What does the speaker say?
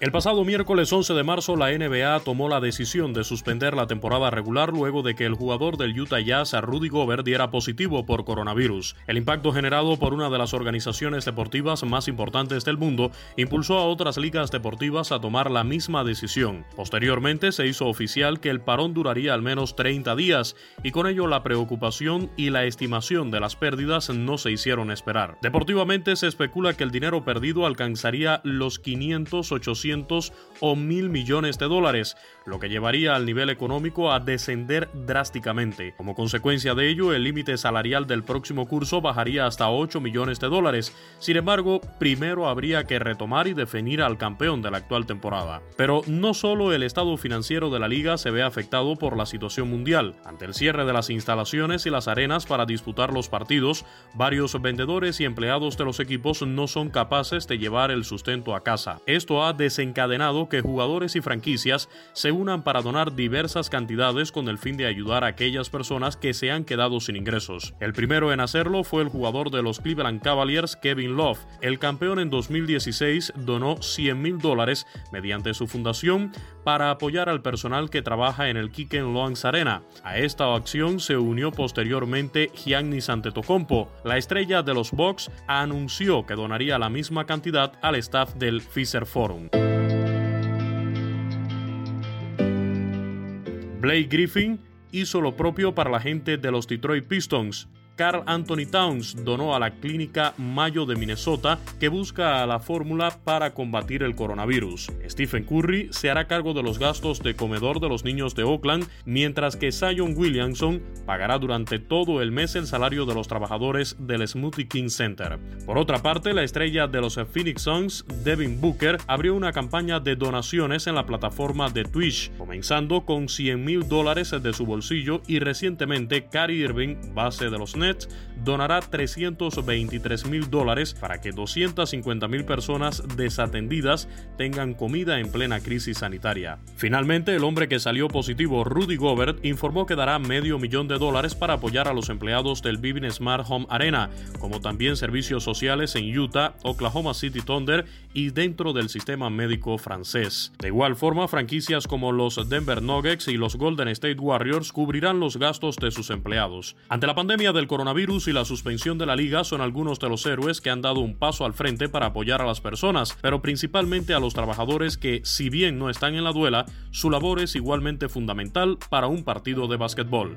El pasado miércoles 11 de marzo la NBA tomó la decisión de suspender la temporada regular luego de que el jugador del Utah Jazz, Rudy Gobert, diera positivo por coronavirus. El impacto generado por una de las organizaciones deportivas más importantes del mundo impulsó a otras ligas deportivas a tomar la misma decisión. Posteriormente se hizo oficial que el parón duraría al menos 30 días y con ello la preocupación y la estimación de las pérdidas no se hicieron esperar. Deportivamente se especula que el dinero perdido alcanzaría los 500, 800 o mil millones de dólares, lo que llevaría al nivel económico a descender drásticamente. Como consecuencia de ello, el límite salarial del próximo curso bajaría hasta 8 millones de dólares. Sin embargo, primero habría que retomar y definir al campeón de la actual temporada. Pero no solo el estado financiero de la liga se ve afectado por la situación mundial. Ante el cierre de las instalaciones y las arenas para disputar los partidos, varios vendedores y empleados de los equipos no son capaces de llevar el sustento a casa. Esto ha desencadenado que jugadores y franquicias se unan para donar diversas cantidades con el fin de ayudar a aquellas personas que se han quedado sin ingresos. El primero en hacerlo fue el jugador de los Cleveland Cavaliers, Kevin Love. El campeón en 2016 donó 100 mil dólares mediante su fundación para apoyar al personal que trabaja en el Kiken Loans Arena. A esta acción se unió posteriormente Giannis Antetokounmpo. La estrella de los Bucks anunció que donaría la misma cantidad al staff del Fisher Forum. Blake Griffin hizo lo propio para la gente de los Detroit Pistons. Carl Anthony Towns donó a la clínica Mayo de Minnesota que busca la fórmula para combatir el coronavirus. Stephen Curry se hará cargo de los gastos de comedor de los niños de Oakland, mientras que Zion Williamson pagará durante todo el mes el salario de los trabajadores del Smoothie King Center. Por otra parte, la estrella de los Phoenix Suns, Devin Booker, abrió una campaña de donaciones en la plataforma de Twitch, comenzando con 100 mil dólares de su bolsillo y recientemente Kyrie Irving, base de los Nets, donará 323 mil dólares para que 250 mil personas desatendidas tengan comida en plena crisis sanitaria. Finalmente, el hombre que salió positivo, Rudy Gobert, informó que dará medio millón de dólares para apoyar a los empleados del Vivint Smart Home Arena, como también servicios sociales en Utah, Oklahoma City Thunder y dentro del sistema médico francés. De igual forma, franquicias como los Denver Nuggets y los Golden State Warriors cubrirán los gastos de sus empleados. Ante la pandemia del coronavirus y la suspensión de la liga son algunos de los héroes que han dado un paso al frente para apoyar a las personas, pero principalmente a los trabajadores que, si bien no están en la duela, su labor es igualmente fundamental para un partido de básquetbol.